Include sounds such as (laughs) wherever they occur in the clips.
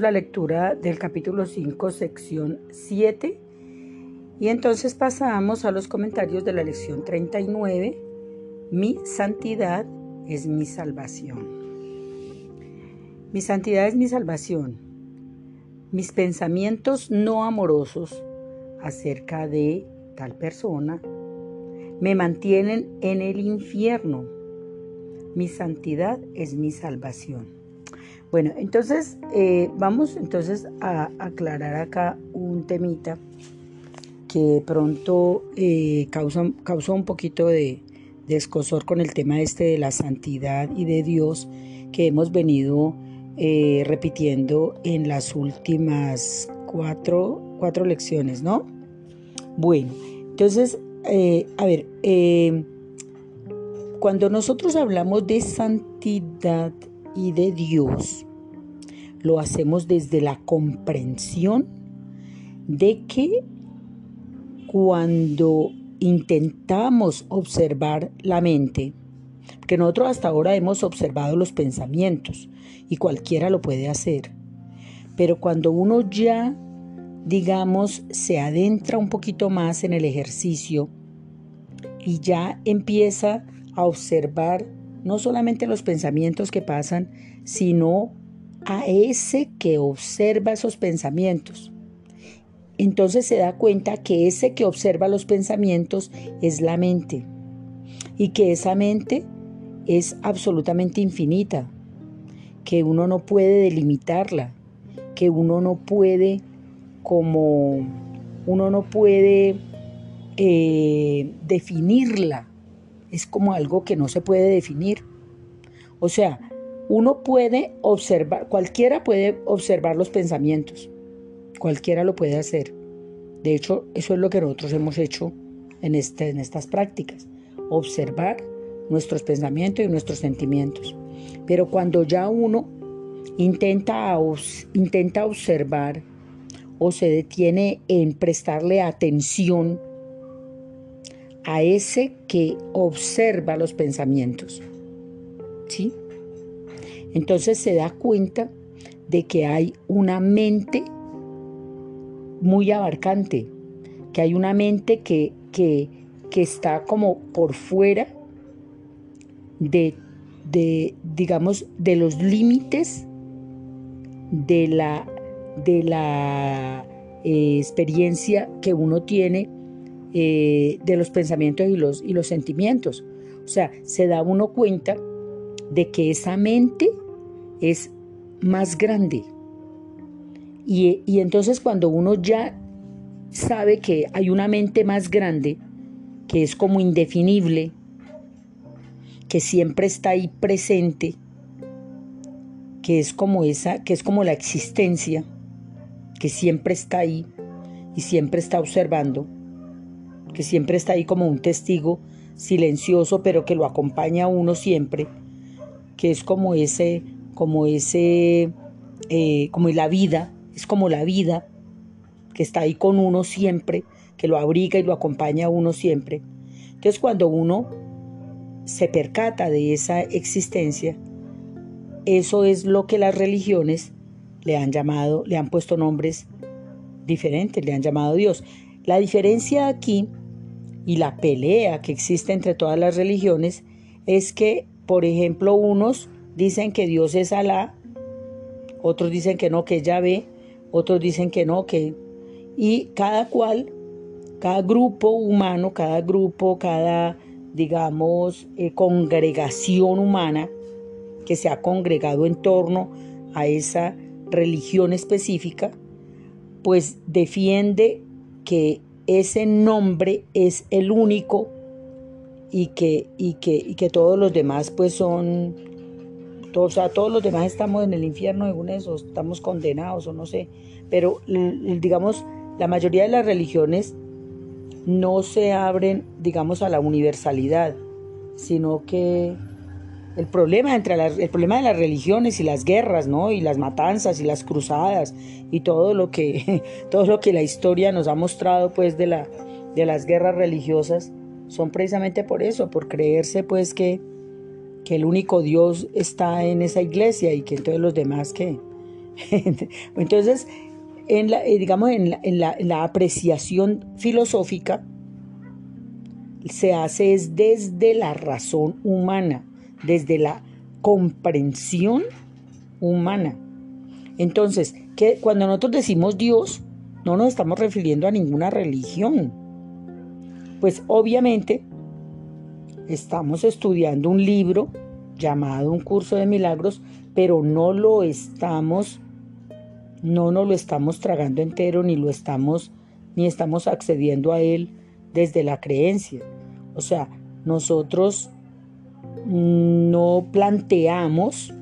la lectura del capítulo 5, sección 7. Y entonces pasamos a los comentarios de la lección 39. Mi santidad es mi salvación. Mi santidad es mi salvación. Mis pensamientos no amorosos acerca de tal persona me mantienen en el infierno. Mi santidad es mi salvación. Bueno, entonces eh, vamos entonces a aclarar acá un temita que pronto eh, causó un poquito de, de, escosor con el tema este de la santidad y de Dios que hemos venido eh, repitiendo en las últimas cuatro, cuatro lecciones, ¿no? Bueno, entonces eh, a ver, cuando nosotros hablamos de santidad y de Dios, lo hacemos desde la comprensión de que cuando intentamos observar la mente, que nosotros hasta ahora hemos observado los pensamientos y cualquiera lo puede hacer, pero cuando uno ya digamos, se adentra un poquito más en el ejercicio y ya empieza a observar no solamente los pensamientos que pasan, sino a ese que observa esos pensamientos. Entonces se da cuenta que ese que observa los pensamientos es la mente y que esa mente es absolutamente infinita, que uno no puede delimitarla, que uno no puede como uno no puede eh, definirla, es como algo que no se puede definir. O sea, uno puede observar, cualquiera puede observar los pensamientos, cualquiera lo puede hacer. De hecho, eso es lo que nosotros hemos hecho en, este, en estas prácticas, observar nuestros pensamientos y nuestros sentimientos. Pero cuando ya uno intenta, intenta observar o se detiene en prestarle atención a ese que observa los pensamientos. ¿Sí? Entonces se da cuenta de que hay una mente muy abarcante, que hay una mente que, que, está como por fuera de, de, digamos, de los límites de la de la eh, experiencia que uno tiene eh, de los pensamientos y los, y los sentimientos. O sea, se da uno cuenta de que esa mente es más grande. Y, y entonces cuando uno ya sabe que hay una mente más grande, que es como indefinible, que siempre está ahí presente, que es como esa, que es como la existencia, que siempre está ahí y siempre está observando, que siempre está ahí como un testigo silencioso, pero que lo acompaña a uno siempre, que es como ese, como ese, eh, como la vida, es como la vida, que está ahí con uno siempre, que lo abriga y lo acompaña a uno siempre. Entonces cuando uno se percata de esa existencia, eso es lo que las religiones le han llamado, le han puesto nombres diferentes, le han llamado Dios. La diferencia aquí y la pelea que existe entre todas las religiones es que, por ejemplo, unos dicen que Dios es Alá, otros dicen que no, que es Yahvé, otros dicen que no, que... Y cada cual, cada grupo humano, cada grupo, cada, digamos, eh, congregación humana que se ha congregado en torno a esa religión específica, pues defiende que ese nombre es el único y que, y que, que todos los demás pues son, todos, o sea, todos los demás estamos en el infierno según eso, estamos condenados o no sé, pero digamos, la mayoría de las religiones no se abren, digamos, a la universalidad, sino que el problema, entre el problema de las religiones y las guerras, ¿no? Y las matanzas y las cruzadas y todo lo que, (laughs) todo lo que la historia nos ha mostrado, pues, de, la, de las guerras religiosas, son precisamente por eso, por creerse, pues, que, que el único Dios está en esa iglesia y que entonces los demás que, (laughs) Entonces, en la, eh, digamos, en la, apreciación filosófica se hace es desde la razón humana, desde la comprensión humana. Entonces, que cuando nosotros decimos Dios, no nos estamos refiriendo a ninguna religión. Pues obviamente estamos estudiando un libro llamado Un curso de milagros, pero no lo estamos no nos lo estamos tragando entero ni lo estamos ni estamos accediendo a él desde la creencia. O sea, nosotros no planteamos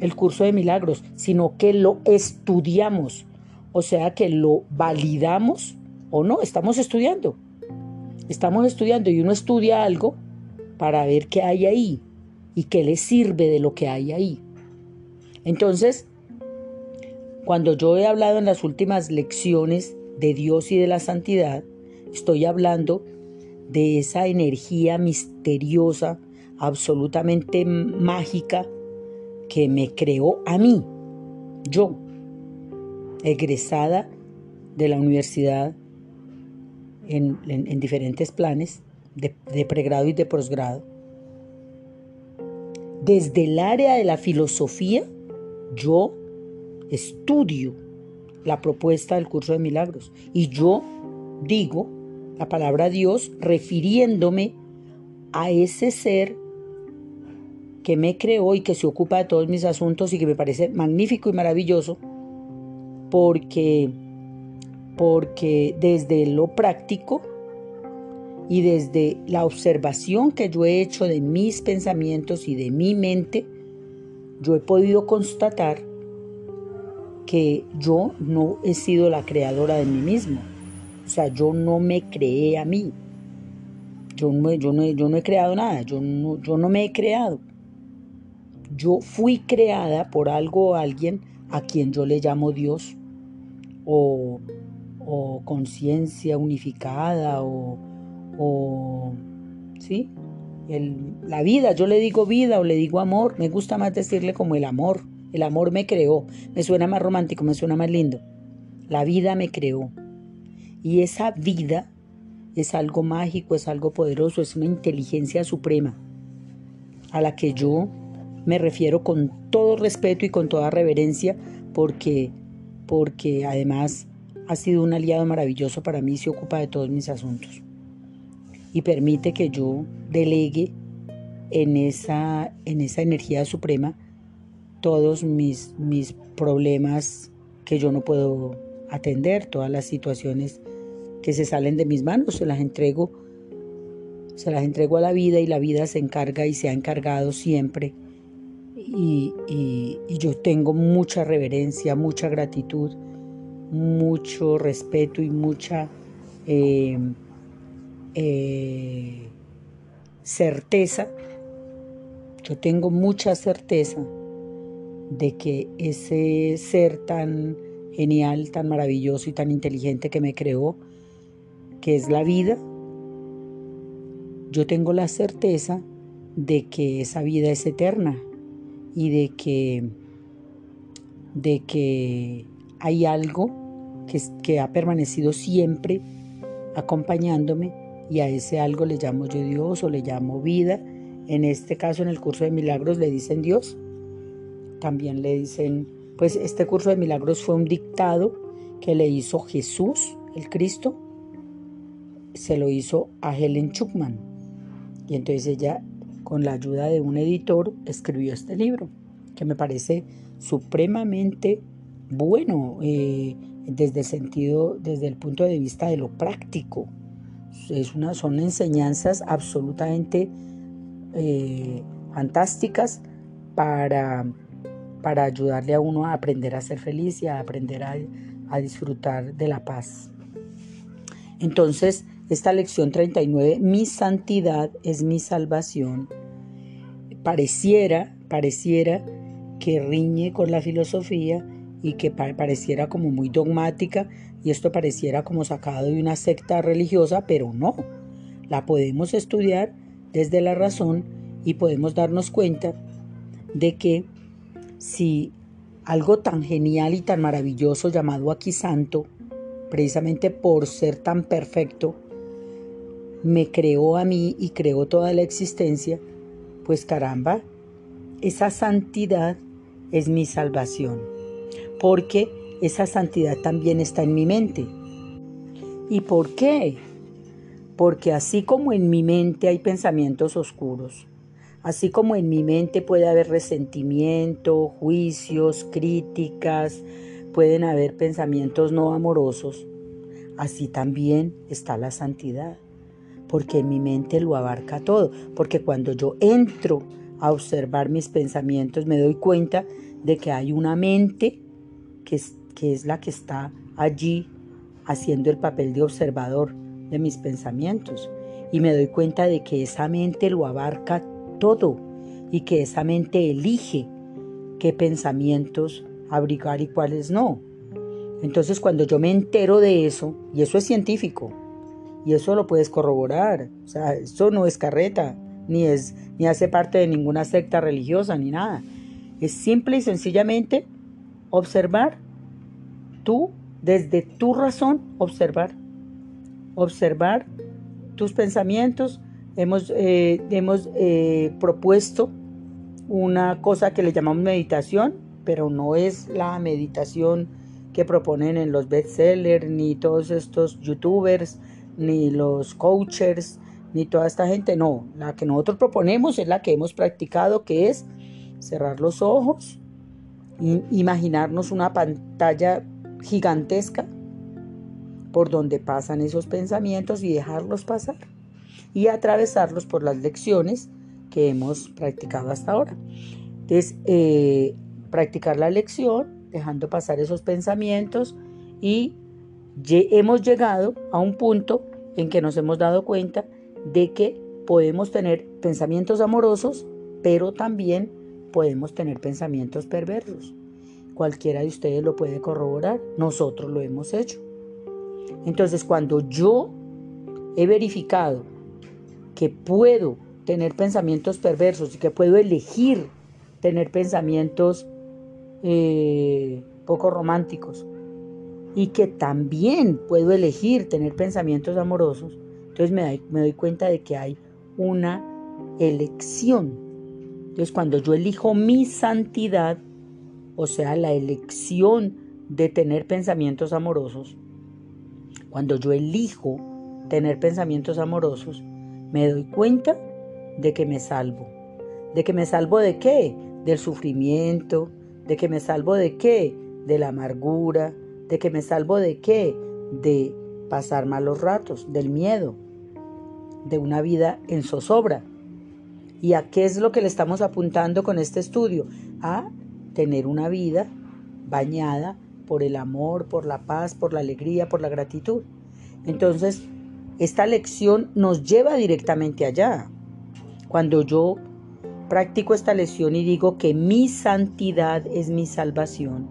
el curso de milagros, sino que lo estudiamos. O sea, que lo validamos o no, estamos estudiando. Estamos estudiando y uno estudia algo para ver qué hay ahí y qué le sirve de lo que hay ahí. Entonces, cuando yo he hablado en las últimas lecciones de Dios y de la santidad, estoy hablando de esa energía misteriosa, absolutamente mágica, que me creó a mí, yo, egresada de la universidad en, diferentes planes de, de pregrado y de posgrado. Desde el área de la filosofía, yo estudio la propuesta del curso de milagros y yo digo la palabra Dios refiriéndome a ese ser que me creó y que se ocupa de todos mis asuntos y que me parece magnífico y maravilloso porque porque desde lo práctico y desde la observación que yo he hecho de mis pensamientos y de mi mente, yo he podido constatar que yo no he sido la creadora de mí mismo. O sea, yo no me creé a mí. Yo no, yo no, yo no he creado nada, yo no, yo no me he creado. Yo fui creada por algo o alguien a quien yo le llamo Dios o, conciencia unificada o, o ¿sí? la vida, yo le digo vida o le digo amor, me gusta más decirle como el amor. El amor me creó. Me suena más romántico, me suena más lindo. La vida me creó. Y esa vida es algo mágico, es algo poderoso, es una inteligencia suprema a la que yo me refiero con todo respeto y con toda reverencia porque, porque además ha sido un aliado maravilloso para mí, se ocupa de todos mis asuntos. Y permite que yo delegue en esa, en esa energía suprema todos mis, mis problemas que yo no puedo atender, todas las situaciones que se salen de mis manos, se las entrego, se las entrego a la vida y la vida se encarga y se ha encargado siempre. Y, yo tengo mucha reverencia, mucha gratitud, mucho respeto y mucha eh, eh, certeza. Yo tengo mucha certeza de que ese ser tan genial, tan maravilloso y tan inteligente que me creó, que es la vida, yo tengo la certeza de que esa vida es eterna y de que, de que hay algo que, que ha permanecido siempre acompañándome y a ese algo le llamo yo Dios o le llamo vida. En este caso, en el curso de milagros, le dicen Dios también le dicen, pues este curso de milagros fue un dictado que le hizo Jesús, el Cristo, se lo hizo a Helen Schuckman. Y entonces ella, con la ayuda de un editor, escribió este libro, que me parece supremamente bueno eh, desde el sentido, desde el punto de vista de lo práctico. Es una, son enseñanzas absolutamente eh, fantásticas para para ayudarle a uno a aprender a ser feliz y a aprender a, disfrutar de la paz. Entonces, esta lección 39, mi santidad es mi salvación, pareciera, pareciera que riñe con la filosofía y que pareciera como muy dogmática y esto pareciera como sacado de una secta religiosa, pero no, la podemos estudiar desde la razón y podemos darnos cuenta de que si algo tan genial y tan maravilloso llamado aquí santo, precisamente por ser tan perfecto, me creó a mí y creó toda la existencia, pues caramba, esa santidad es mi salvación, porque esa santidad también está en mi mente. ¿Y por qué? Porque así como en mi mente hay pensamientos oscuros, así como en mi mente puede haber resentimiento, juicios, críticas, pueden haber pensamientos no amorosos, así también está la santidad, porque mi mente lo abarca todo, porque cuando yo entro a observar mis pensamientos me doy cuenta de que hay una mente que es, que es la que está allí haciendo el papel de observador de mis pensamientos y me doy cuenta de que esa mente lo abarca todo y que esa mente elige qué pensamientos abrigar y cuáles no. Entonces cuando yo me entero de eso, y eso es científico, y eso lo puedes corroborar, o sea, eso no es carreta, ni, es, ni hace parte de ninguna secta religiosa, ni nada. Es simple y sencillamente observar, tú, desde tu razón, observar. Observar tus pensamientos. Hemos, eh, hemos eh, propuesto una cosa que le llamamos meditación, pero no es la meditación que proponen en los bestsellers, ni todos estos youtubers, ni los coaches, ni toda esta gente, no, la que nosotros proponemos es la que hemos practicado, que es cerrar los ojos, imaginarnos una pantalla gigantesca por donde pasan esos pensamientos y dejarlos pasar y atravesarlos por las lecciones que hemos practicado hasta ahora. Entonces, eh, practicar la lección, dejando pasar esos pensamientos y hemos llegado a un punto en que nos hemos dado cuenta de que podemos tener pensamientos amorosos, pero también podemos tener pensamientos perversos. Cualquiera de ustedes lo puede corroborar, nosotros lo hemos hecho. Entonces, cuando yo he verificado que puedo tener pensamientos perversos y que puedo elegir tener pensamientos eh, poco románticos y que también puedo elegir tener pensamientos amorosos, entonces me doy, cuenta de que hay una elección. Entonces cuando yo elijo mi santidad, o sea, la elección de tener pensamientos amorosos, cuando yo elijo tener pensamientos amorosos, me doy cuenta de que me salvo. ¿De que me salvo de qué? Del sufrimiento. ¿De que me salvo de qué? De la amargura. ¿De que me salvo de qué? De pasar malos ratos, del miedo de una vida en zozobra. ¿Y a qué es lo que le estamos apuntando con este estudio? A tener una vida bañada por el amor, por la paz, por la alegría, por la gratitud. Entonces, esta lección nos lleva directamente allá. Cuando yo practico esta lección y digo que mi santidad es mi salvación,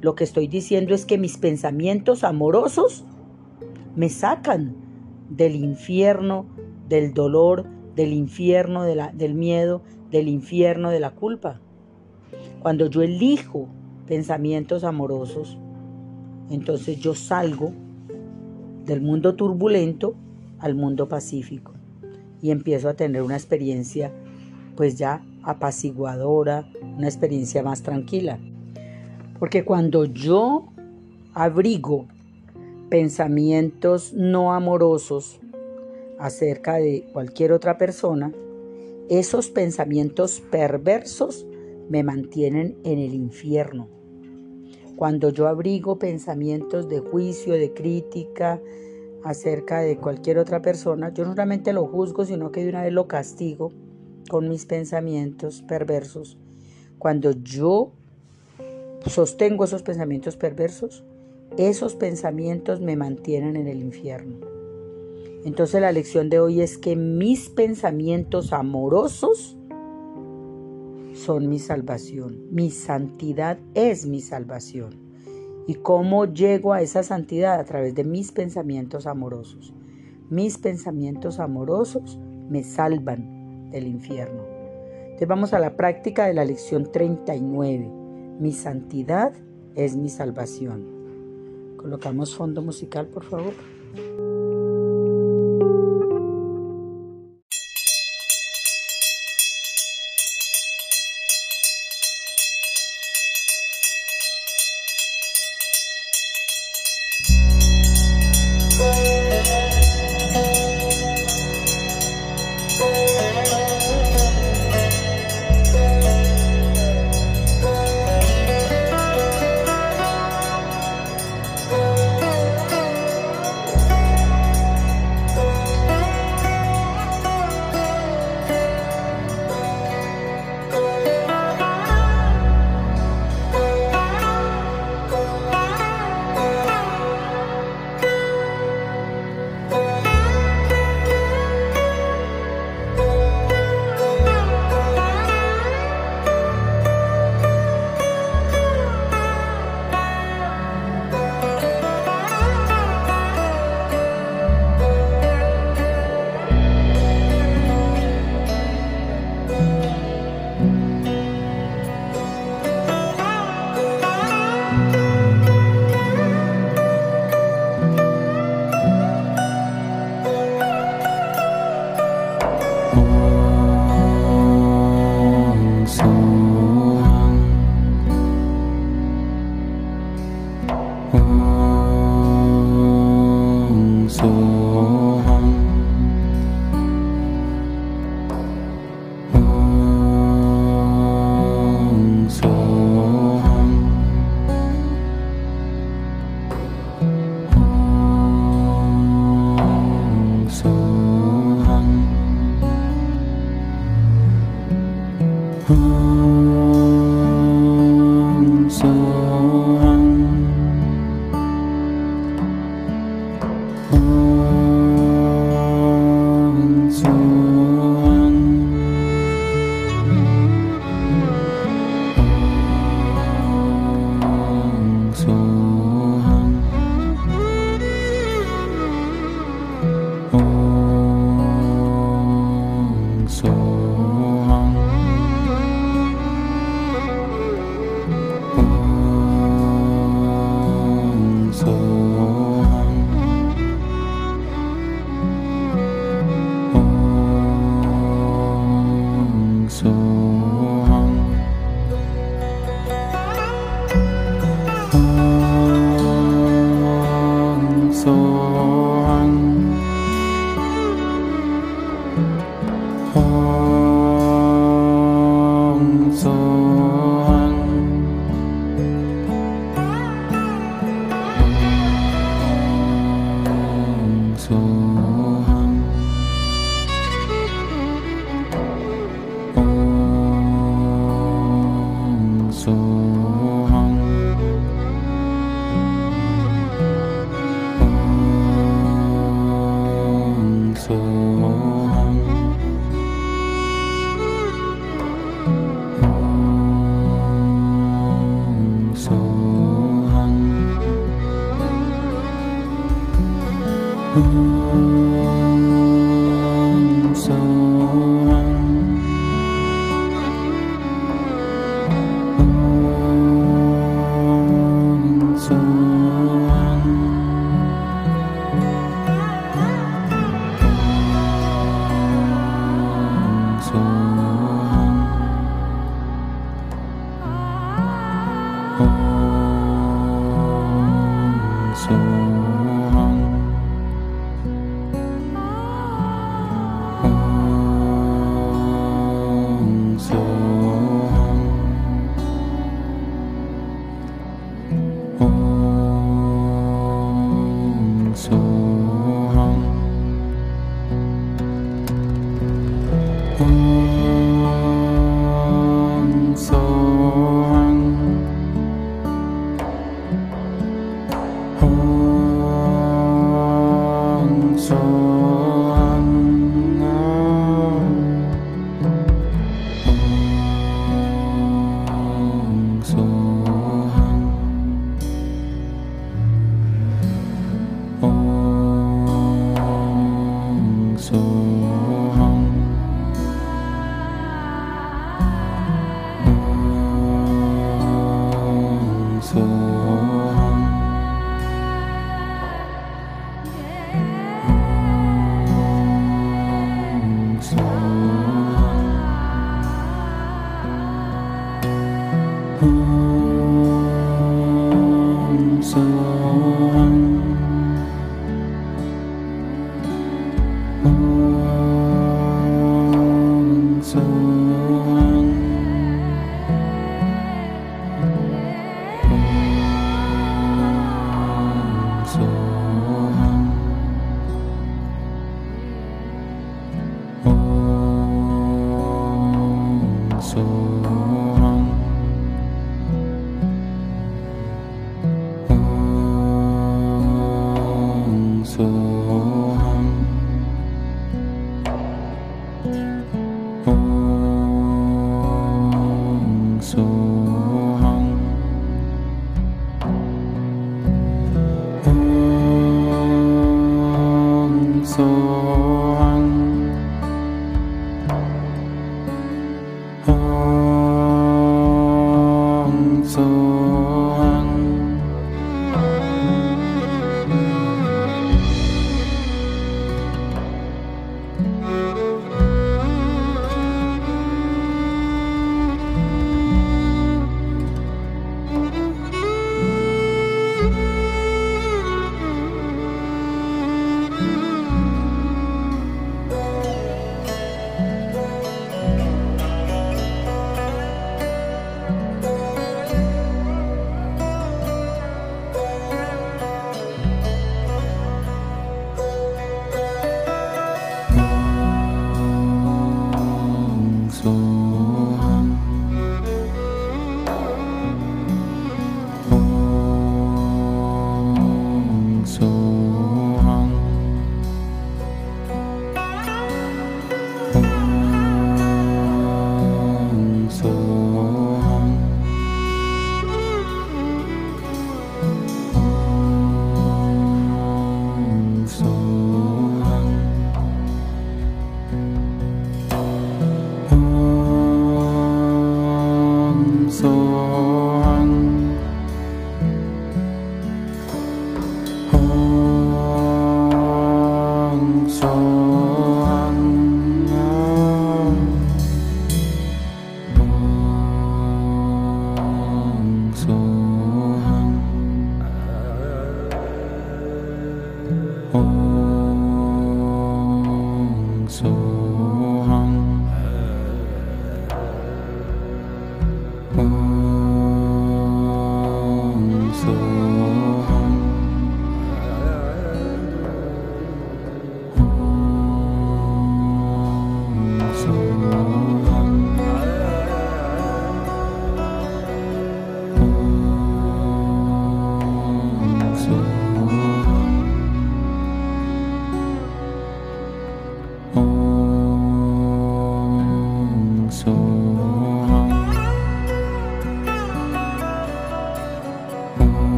lo que estoy diciendo es que mis pensamientos amorosos me sacan del infierno del dolor, del infierno, del miedo, del infierno, de la culpa. Cuando yo elijo pensamientos amorosos, entonces yo salgo del mundo turbulento al mundo pacífico y empiezo a tener una experiencia pues ya apaciguadora, una experiencia más tranquila. Porque cuando yo abrigo pensamientos no amorosos, acerca de cualquier otra persona, esos pensamientos perversos me mantienen en el infierno. Cuando yo abrigo pensamientos de juicio, de crítica acerca de cualquier otra persona, yo no solamente lo juzgo, sino que de una vez lo castigo con mis pensamientos perversos. Cuando yo sostengo esos pensamientos perversos, esos pensamientos me mantienen en el infierno. Entonces la lección de hoy es que mis pensamientos amorosos son mi salvación. Mi santidad es mi salvación. ¿Y cómo llego a esa santidad? A través de mis pensamientos amorosos. Mis pensamientos amorosos me salvan del infierno. Entonces vamos a la práctica de la lección 39. Mi santidad es mi salvación. Colocamos fondo musical, por favor. Om Sat